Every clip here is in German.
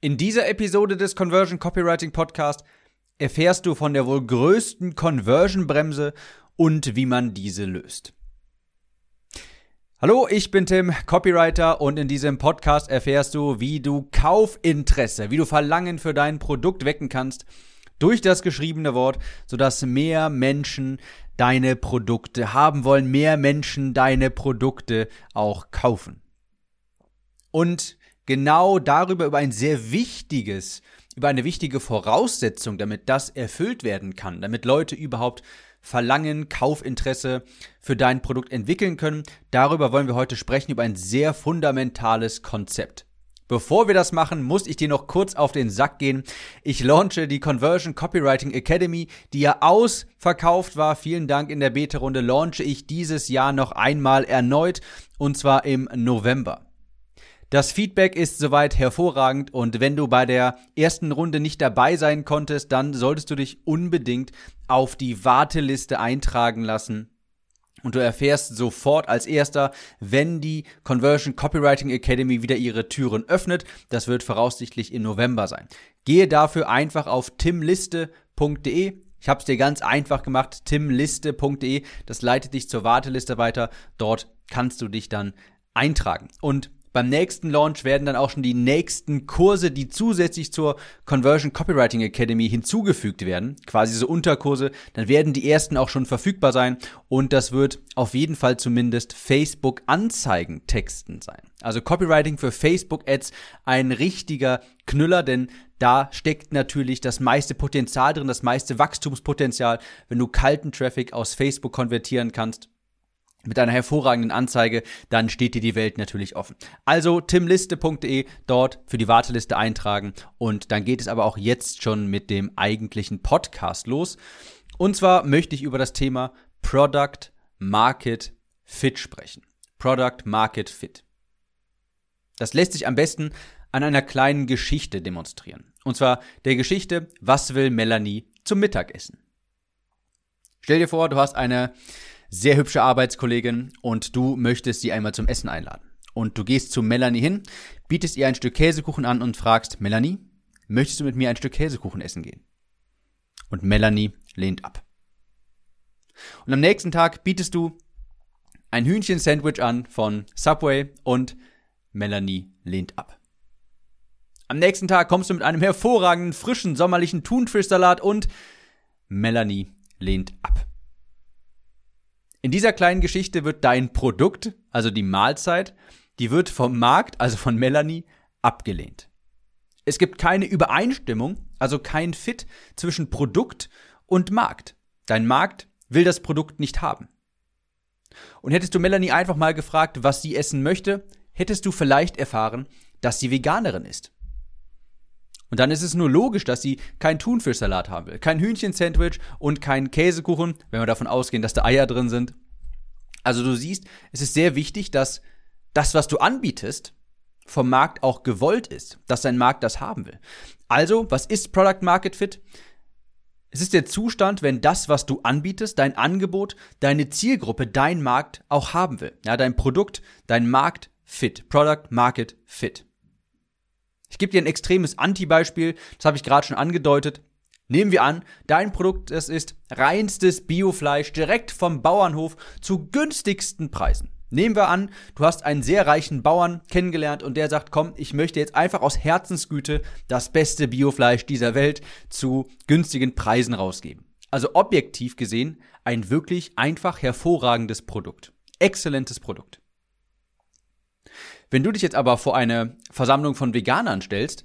In dieser Episode des Conversion Copywriting Podcast erfährst du von der wohl größten Conversion-Bremse und wie man diese löst. Hallo, ich bin Tim, Copywriter und in diesem Podcast erfährst du, wie du Kaufinteresse, wie du Verlangen für dein Produkt wecken kannst durch das geschriebene Wort, sodass mehr Menschen deine Produkte haben wollen, mehr Menschen deine Produkte auch kaufen. Und genau darüber, über ein sehr wichtiges, über eine wichtige Voraussetzung, damit das erfüllt werden kann, damit Leute überhaupt Verlangen, Kaufinteresse für dein Produkt entwickeln können. Darüber wollen wir heute sprechen, über ein sehr fundamentales Konzept. Bevor wir das machen, muss ich dir noch kurz auf den Sack gehen. Ich launche die Conversion Copywriting Academy, die ja ausverkauft war. Vielen Dank in der Beta-Runde. Launche ich dieses Jahr noch einmal erneut und zwar im November. Das Feedback ist soweit hervorragend und wenn du bei der ersten Runde nicht dabei sein konntest, dann solltest du dich unbedingt auf die Warteliste eintragen lassen. Und du erfährst sofort als erster, wenn die Conversion Copywriting Academy wieder ihre Türen öffnet. Das wird voraussichtlich im November sein. Gehe dafür einfach auf timliste.de. Ich habe es dir ganz einfach gemacht, timliste.de. Das leitet dich zur Warteliste weiter. Dort kannst du dich dann eintragen. Und beim nächsten Launch werden dann auch schon die nächsten Kurse, die zusätzlich zur Conversion Copywriting Academy hinzugefügt werden, quasi so Unterkurse, dann werden die ersten auch schon verfügbar sein und das wird auf jeden Fall zumindest Facebook Anzeigen texten sein. Also Copywriting für Facebook Ads ein richtiger Knüller, denn da steckt natürlich das meiste Potenzial drin, das meiste Wachstumspotenzial, wenn du kalten Traffic aus Facebook konvertieren kannst mit einer hervorragenden Anzeige, dann steht dir die Welt natürlich offen. Also timliste.de dort für die Warteliste eintragen und dann geht es aber auch jetzt schon mit dem eigentlichen Podcast los. Und zwar möchte ich über das Thema Product Market Fit sprechen. Product Market Fit. Das lässt sich am besten an einer kleinen Geschichte demonstrieren. Und zwar der Geschichte, was will Melanie zum Mittagessen? Stell dir vor, du hast eine sehr hübsche Arbeitskollegin und du möchtest sie einmal zum Essen einladen. Und du gehst zu Melanie hin, bietest ihr ein Stück Käsekuchen an und fragst, Melanie, möchtest du mit mir ein Stück Käsekuchen essen gehen? Und Melanie lehnt ab. Und am nächsten Tag bietest du ein Hühnchen-Sandwich an von Subway und Melanie lehnt ab. Am nächsten Tag kommst du mit einem hervorragenden, frischen, sommerlichen Thunfischsalat und Melanie lehnt ab. In dieser kleinen Geschichte wird dein Produkt, also die Mahlzeit, die wird vom Markt, also von Melanie, abgelehnt. Es gibt keine Übereinstimmung, also kein Fit zwischen Produkt und Markt. Dein Markt will das Produkt nicht haben. Und hättest du Melanie einfach mal gefragt, was sie essen möchte, hättest du vielleicht erfahren, dass sie Veganerin ist. Und dann ist es nur logisch, dass sie kein Thunfischsalat haben will, kein Hühnchensandwich und kein Käsekuchen, wenn wir davon ausgehen, dass da Eier drin sind. Also du siehst, es ist sehr wichtig, dass das, was du anbietest, vom Markt auch gewollt ist, dass dein Markt das haben will. Also, was ist Product Market Fit? Es ist der Zustand, wenn das, was du anbietest, dein Angebot, deine Zielgruppe, dein Markt auch haben will. Ja, dein Produkt, dein Markt fit. Product Market Fit. Ich gebe dir ein extremes Anti-Beispiel, das habe ich gerade schon angedeutet. Nehmen wir an, dein Produkt, das ist reinstes Biofleisch direkt vom Bauernhof zu günstigsten Preisen. Nehmen wir an, du hast einen sehr reichen Bauern kennengelernt und der sagt, komm, ich möchte jetzt einfach aus Herzensgüte das beste Biofleisch dieser Welt zu günstigen Preisen rausgeben. Also objektiv gesehen ein wirklich einfach hervorragendes Produkt. Exzellentes Produkt. Wenn du dich jetzt aber vor eine Versammlung von Veganern stellst,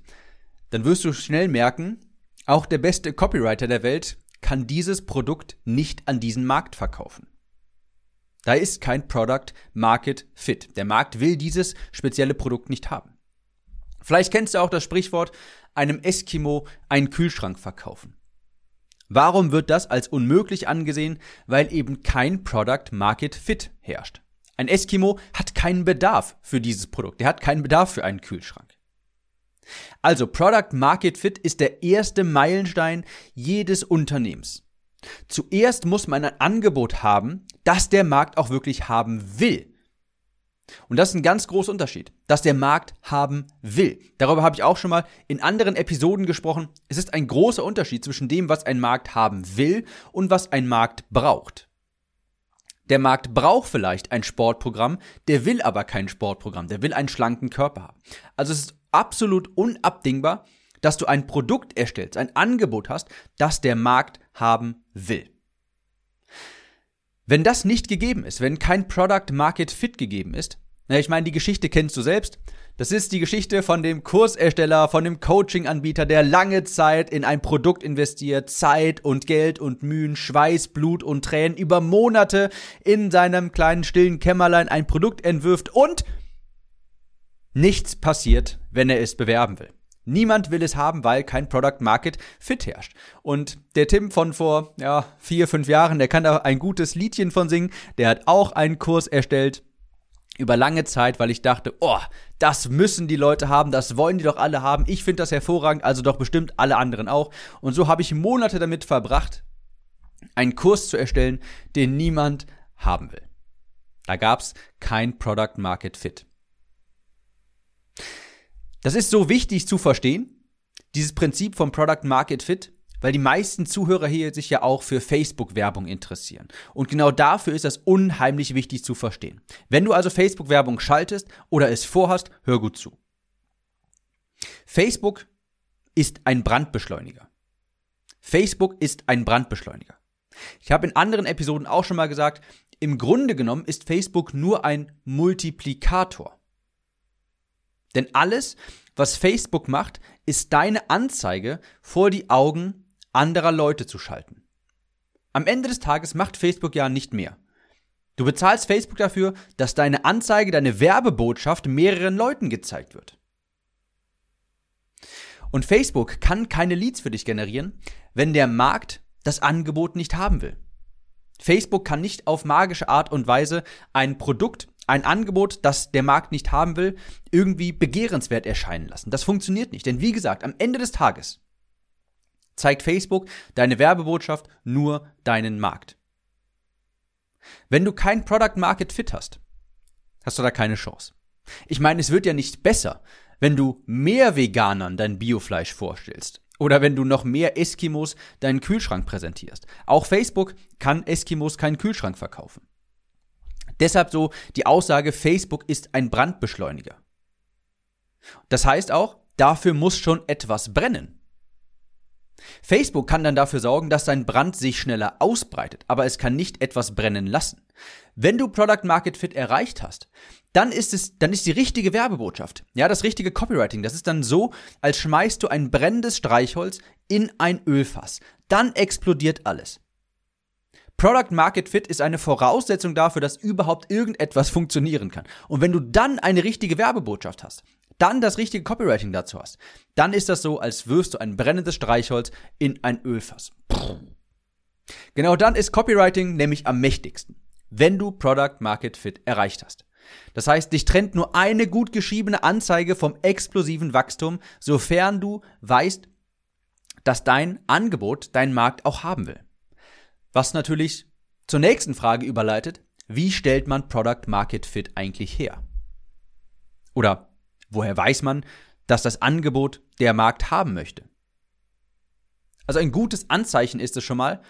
dann wirst du schnell merken, auch der beste Copywriter der Welt kann dieses Produkt nicht an diesen Markt verkaufen. Da ist kein Product Market Fit. Der Markt will dieses spezielle Produkt nicht haben. Vielleicht kennst du auch das Sprichwort, einem Eskimo einen Kühlschrank verkaufen. Warum wird das als unmöglich angesehen? Weil eben kein Product Market Fit herrscht. Ein Eskimo hat keinen Bedarf für dieses Produkt. Er hat keinen Bedarf für einen Kühlschrank. Also Product Market Fit ist der erste Meilenstein jedes Unternehmens. Zuerst muss man ein Angebot haben, das der Markt auch wirklich haben will. Und das ist ein ganz großer Unterschied, dass der Markt haben will. Darüber habe ich auch schon mal in anderen Episoden gesprochen. Es ist ein großer Unterschied zwischen dem, was ein Markt haben will und was ein Markt braucht. Der Markt braucht vielleicht ein Sportprogramm, der will aber kein Sportprogramm, der will einen schlanken Körper haben. Also es ist absolut unabdingbar, dass du ein Produkt erstellst, ein Angebot hast, das der Markt haben will. Wenn das nicht gegeben ist, wenn kein Product Market Fit gegeben ist, na, ich meine, die Geschichte kennst du selbst. Das ist die Geschichte von dem Kursersteller, von dem Coaching-Anbieter, der lange Zeit in ein Produkt investiert, Zeit und Geld und Mühen, Schweiß, Blut und Tränen über Monate in seinem kleinen stillen Kämmerlein ein Produkt entwirft und nichts passiert, wenn er es bewerben will. Niemand will es haben, weil kein Product Market Fit herrscht. Und der Tim von vor ja, vier, fünf Jahren, der kann da ein gutes Liedchen von singen. Der hat auch einen Kurs erstellt über lange Zeit, weil ich dachte, oh, das müssen die Leute haben, das wollen die doch alle haben. Ich finde das hervorragend, also doch bestimmt alle anderen auch. Und so habe ich Monate damit verbracht, einen Kurs zu erstellen, den niemand haben will. Da gab es kein Product Market Fit. Das ist so wichtig zu verstehen, dieses Prinzip vom Product Market Fit, weil die meisten Zuhörer hier sich ja auch für Facebook-Werbung interessieren. Und genau dafür ist das unheimlich wichtig zu verstehen. Wenn du also Facebook-Werbung schaltest oder es vorhast, hör gut zu. Facebook ist ein Brandbeschleuniger. Facebook ist ein Brandbeschleuniger. Ich habe in anderen Episoden auch schon mal gesagt, im Grunde genommen ist Facebook nur ein Multiplikator. Denn alles, was Facebook macht, ist deine Anzeige vor die Augen anderer Leute zu schalten. Am Ende des Tages macht Facebook ja nicht mehr. Du bezahlst Facebook dafür, dass deine Anzeige, deine Werbebotschaft mehreren Leuten gezeigt wird. Und Facebook kann keine Leads für dich generieren, wenn der Markt das Angebot nicht haben will. Facebook kann nicht auf magische Art und Weise ein Produkt ein Angebot, das der Markt nicht haben will, irgendwie begehrenswert erscheinen lassen. Das funktioniert nicht. Denn wie gesagt, am Ende des Tages zeigt Facebook deine Werbebotschaft nur deinen Markt. Wenn du kein Product Market Fit hast, hast du da keine Chance. Ich meine, es wird ja nicht besser, wenn du mehr Veganern dein Biofleisch vorstellst. Oder wenn du noch mehr Eskimos deinen Kühlschrank präsentierst. Auch Facebook kann Eskimos keinen Kühlschrank verkaufen. Deshalb so die Aussage, Facebook ist ein Brandbeschleuniger. Das heißt auch, dafür muss schon etwas brennen. Facebook kann dann dafür sorgen, dass dein Brand sich schneller ausbreitet, aber es kann nicht etwas brennen lassen. Wenn du Product Market Fit erreicht hast, dann ist es, dann ist die richtige Werbebotschaft, ja, das richtige Copywriting, das ist dann so, als schmeißt du ein brennendes Streichholz in ein Ölfass. Dann explodiert alles. Product Market Fit ist eine Voraussetzung dafür, dass überhaupt irgendetwas funktionieren kann. Und wenn du dann eine richtige Werbebotschaft hast, dann das richtige Copywriting dazu hast, dann ist das so, als wirfst du ein brennendes Streichholz in ein Ölfass. Genau dann ist Copywriting nämlich am mächtigsten, wenn du Product Market Fit erreicht hast. Das heißt, dich trennt nur eine gut geschriebene Anzeige vom explosiven Wachstum, sofern du weißt, dass dein Angebot dein Markt auch haben will. Was natürlich zur nächsten Frage überleitet, wie stellt man Product Market Fit eigentlich her? Oder woher weiß man, dass das Angebot der Markt haben möchte? Also ein gutes Anzeichen ist es schon mal,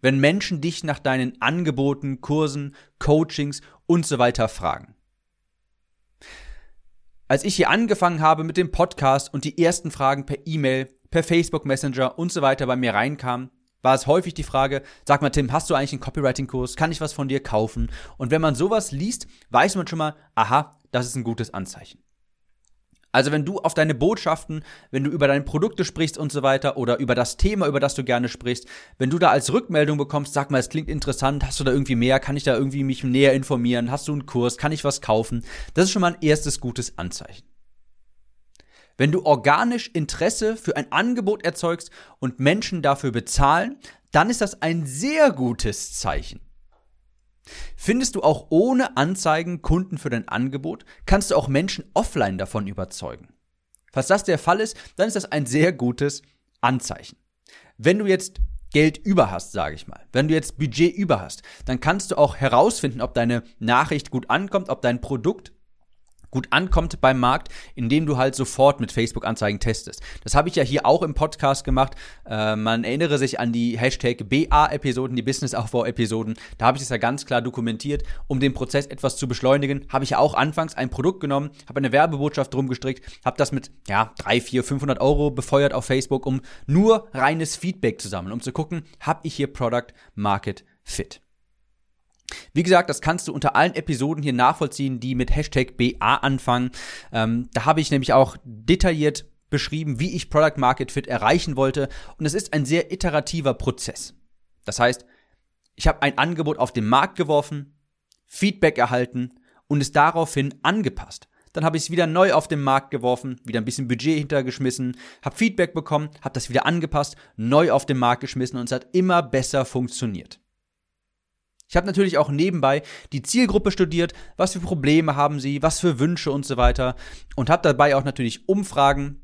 wenn Menschen dich nach deinen Angeboten, Kursen, Coachings und so weiter fragen. Als ich hier angefangen habe mit dem Podcast und die ersten Fragen per E-Mail, per Facebook Messenger und so weiter bei mir reinkamen, war es häufig die Frage, sag mal Tim, hast du eigentlich einen Copywriting-Kurs? Kann ich was von dir kaufen? Und wenn man sowas liest, weiß man schon mal, aha, das ist ein gutes Anzeichen. Also wenn du auf deine Botschaften, wenn du über deine Produkte sprichst und so weiter oder über das Thema, über das du gerne sprichst, wenn du da als Rückmeldung bekommst, sag mal, es klingt interessant, hast du da irgendwie mehr, kann ich da irgendwie mich näher informieren, hast du einen Kurs, kann ich was kaufen? Das ist schon mal ein erstes gutes Anzeichen. Wenn du organisch Interesse für ein Angebot erzeugst und Menschen dafür bezahlen, dann ist das ein sehr gutes Zeichen. Findest du auch ohne Anzeigen Kunden für dein Angebot, kannst du auch Menschen offline davon überzeugen. Falls das der Fall ist, dann ist das ein sehr gutes Anzeichen. Wenn du jetzt Geld über hast, sage ich mal, wenn du jetzt Budget über hast, dann kannst du auch herausfinden, ob deine Nachricht gut ankommt, ob dein Produkt gut ankommt beim Markt, indem du halt sofort mit Facebook-Anzeigen testest. Das habe ich ja hier auch im Podcast gemacht. Äh, man erinnere sich an die Hashtag BA-Episoden, die Business-Aufbau-Episoden. Da habe ich es ja ganz klar dokumentiert. Um den Prozess etwas zu beschleunigen, habe ich ja auch anfangs ein Produkt genommen, habe eine Werbebotschaft drum gestrickt, habe das mit, ja, 3, 4, 500 Euro befeuert auf Facebook, um nur reines Feedback zu sammeln, um zu gucken, habe ich hier Product Market Fit. Wie gesagt, das kannst du unter allen Episoden hier nachvollziehen, die mit Hashtag BA anfangen. Ähm, da habe ich nämlich auch detailliert beschrieben, wie ich Product Market Fit erreichen wollte. Und es ist ein sehr iterativer Prozess. Das heißt, ich habe ein Angebot auf den Markt geworfen, Feedback erhalten und es daraufhin angepasst. Dann habe ich es wieder neu auf den Markt geworfen, wieder ein bisschen Budget hintergeschmissen, habe Feedback bekommen, habe das wieder angepasst, neu auf den Markt geschmissen und es hat immer besser funktioniert. Ich habe natürlich auch nebenbei die Zielgruppe studiert, was für Probleme haben sie, was für Wünsche und so weiter und habe dabei auch natürlich Umfragen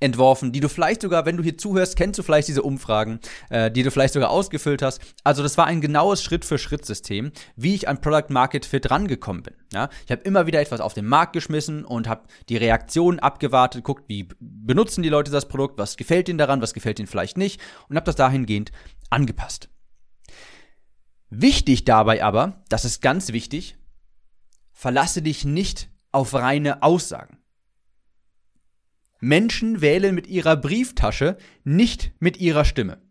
entworfen, die du vielleicht sogar, wenn du hier zuhörst, kennst du vielleicht diese Umfragen, äh, die du vielleicht sogar ausgefüllt hast. Also das war ein genaues Schritt-für-Schritt-System, wie ich an Product Market Fit rangekommen bin. Ja? Ich habe immer wieder etwas auf den Markt geschmissen und habe die Reaktionen abgewartet, guckt, wie benutzen die Leute das Produkt, was gefällt ihnen daran, was gefällt ihnen vielleicht nicht und habe das dahingehend angepasst. Wichtig dabei aber, das ist ganz wichtig, verlasse dich nicht auf reine Aussagen. Menschen wählen mit ihrer Brieftasche, nicht mit ihrer Stimme.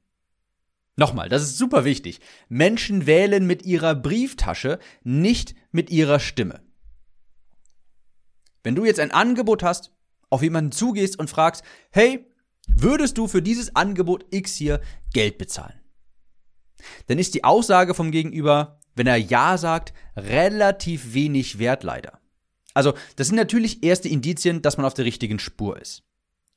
Nochmal, das ist super wichtig. Menschen wählen mit ihrer Brieftasche, nicht mit ihrer Stimme. Wenn du jetzt ein Angebot hast, auf jemanden zugehst und fragst, hey, würdest du für dieses Angebot X hier Geld bezahlen? Dann ist die Aussage vom Gegenüber, wenn er Ja sagt, relativ wenig wert leider. Also, das sind natürlich erste Indizien, dass man auf der richtigen Spur ist.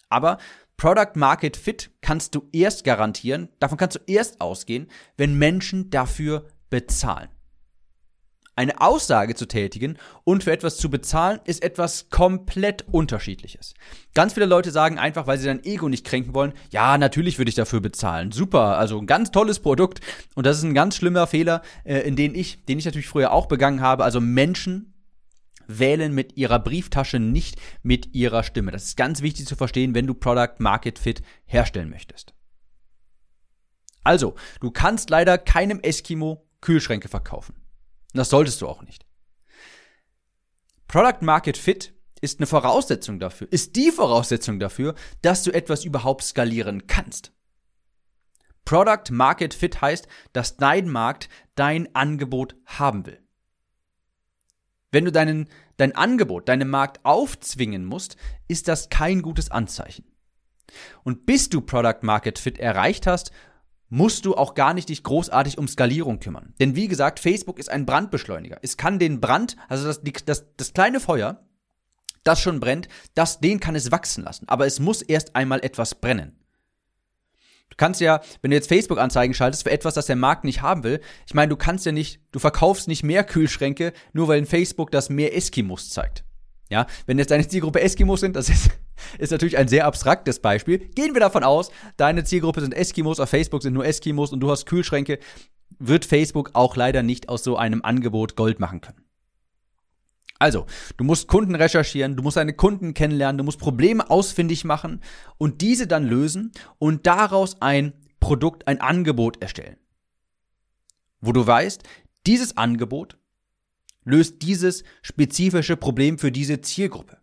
Aber Product Market Fit kannst du erst garantieren, davon kannst du erst ausgehen, wenn Menschen dafür bezahlen. Eine Aussage zu tätigen und für etwas zu bezahlen, ist etwas komplett unterschiedliches. Ganz viele Leute sagen einfach, weil sie dein Ego nicht kränken wollen, ja, natürlich würde ich dafür bezahlen. Super, also ein ganz tolles Produkt. Und das ist ein ganz schlimmer Fehler, äh, in den ich, den ich natürlich früher auch begangen habe. Also Menschen wählen mit ihrer Brieftasche, nicht mit ihrer Stimme. Das ist ganz wichtig zu verstehen, wenn du Product Market Fit herstellen möchtest. Also, du kannst leider keinem Eskimo Kühlschränke verkaufen. Und das solltest du auch nicht. Product Market Fit ist eine Voraussetzung dafür, ist die Voraussetzung dafür, dass du etwas überhaupt skalieren kannst. Product Market Fit heißt, dass dein Markt dein Angebot haben will. Wenn du deinen, dein Angebot, deinen Markt aufzwingen musst, ist das kein gutes Anzeichen. Und bis du Product Market Fit erreicht hast, musst du auch gar nicht dich großartig um Skalierung kümmern. Denn wie gesagt, Facebook ist ein Brandbeschleuniger. Es kann den Brand, also das, das, das kleine Feuer, das schon brennt, das, den kann es wachsen lassen. Aber es muss erst einmal etwas brennen. Du kannst ja, wenn du jetzt Facebook-Anzeigen schaltest für etwas, das der Markt nicht haben will, ich meine, du kannst ja nicht, du verkaufst nicht mehr Kühlschränke, nur weil in Facebook das mehr Eskimos zeigt. Ja, wenn jetzt deine Zielgruppe Eskimos sind, das ist, ist natürlich ein sehr abstraktes Beispiel. Gehen wir davon aus, deine Zielgruppe sind Eskimos, auf Facebook sind nur Eskimos und du hast Kühlschränke, wird Facebook auch leider nicht aus so einem Angebot Gold machen können. Also, du musst Kunden recherchieren, du musst deine Kunden kennenlernen, du musst Probleme ausfindig machen und diese dann lösen und daraus ein Produkt, ein Angebot erstellen. Wo du weißt, dieses Angebot löst dieses spezifische Problem für diese Zielgruppe.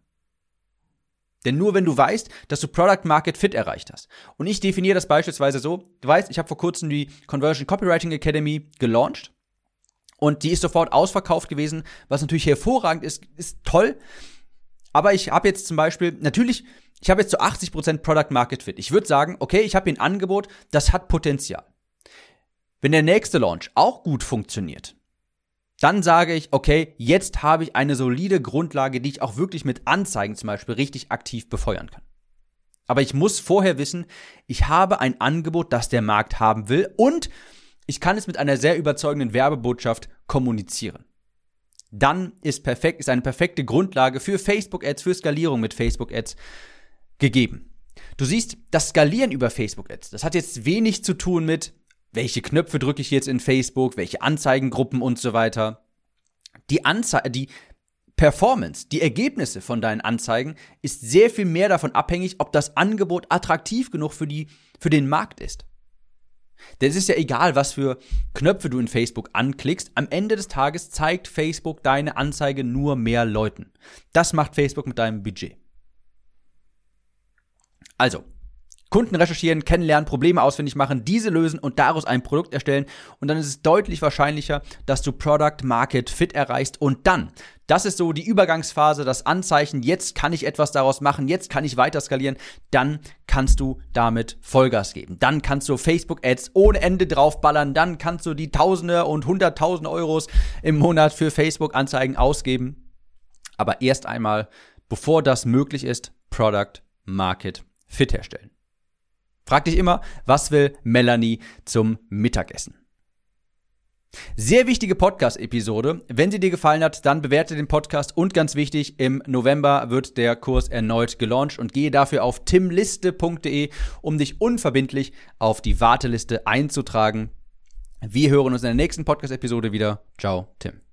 Denn nur wenn du weißt, dass du Product Market Fit erreicht hast. Und ich definiere das beispielsweise so, du weißt, ich habe vor kurzem die Conversion Copywriting Academy gelauncht und die ist sofort ausverkauft gewesen, was natürlich hervorragend ist, ist toll. Aber ich habe jetzt zum Beispiel, natürlich, ich habe jetzt zu 80% Product Market Fit. Ich würde sagen, okay, ich habe ein Angebot, das hat Potenzial. Wenn der nächste Launch auch gut funktioniert, dann sage ich, okay, jetzt habe ich eine solide Grundlage, die ich auch wirklich mit Anzeigen zum Beispiel richtig aktiv befeuern kann. Aber ich muss vorher wissen, ich habe ein Angebot, das der Markt haben will und ich kann es mit einer sehr überzeugenden Werbebotschaft kommunizieren. Dann ist perfekt, ist eine perfekte Grundlage für Facebook Ads, für Skalierung mit Facebook Ads gegeben. Du siehst, das Skalieren über Facebook-Ads, das hat jetzt wenig zu tun mit, welche Knöpfe drücke ich jetzt in Facebook, welche Anzeigengruppen und so weiter. Die, Anze die Performance, die Ergebnisse von deinen Anzeigen ist sehr viel mehr davon abhängig, ob das Angebot attraktiv genug für, die, für den Markt ist. Denn es ist ja egal, was für Knöpfe du in Facebook anklickst. Am Ende des Tages zeigt Facebook deine Anzeige nur mehr Leuten. Das macht Facebook mit deinem Budget. Also, Kunden recherchieren, kennenlernen, Probleme ausfindig machen, diese lösen und daraus ein Produkt erstellen. Und dann ist es deutlich wahrscheinlicher, dass du Product Market Fit erreichst. Und dann, das ist so die Übergangsphase, das Anzeichen, jetzt kann ich etwas daraus machen, jetzt kann ich weiter skalieren. Dann kannst du damit Vollgas geben. Dann kannst du Facebook Ads ohne Ende draufballern. Dann kannst du die Tausende und Hunderttausende Euros im Monat für Facebook Anzeigen ausgeben. Aber erst einmal, bevor das möglich ist, Product Market Fit herstellen. Frag dich immer, was will Melanie zum Mittagessen? Sehr wichtige Podcast-Episode. Wenn sie dir gefallen hat, dann bewerte den Podcast und ganz wichtig, im November wird der Kurs erneut gelauncht und gehe dafür auf timliste.de, um dich unverbindlich auf die Warteliste einzutragen. Wir hören uns in der nächsten Podcast-Episode wieder. Ciao, Tim.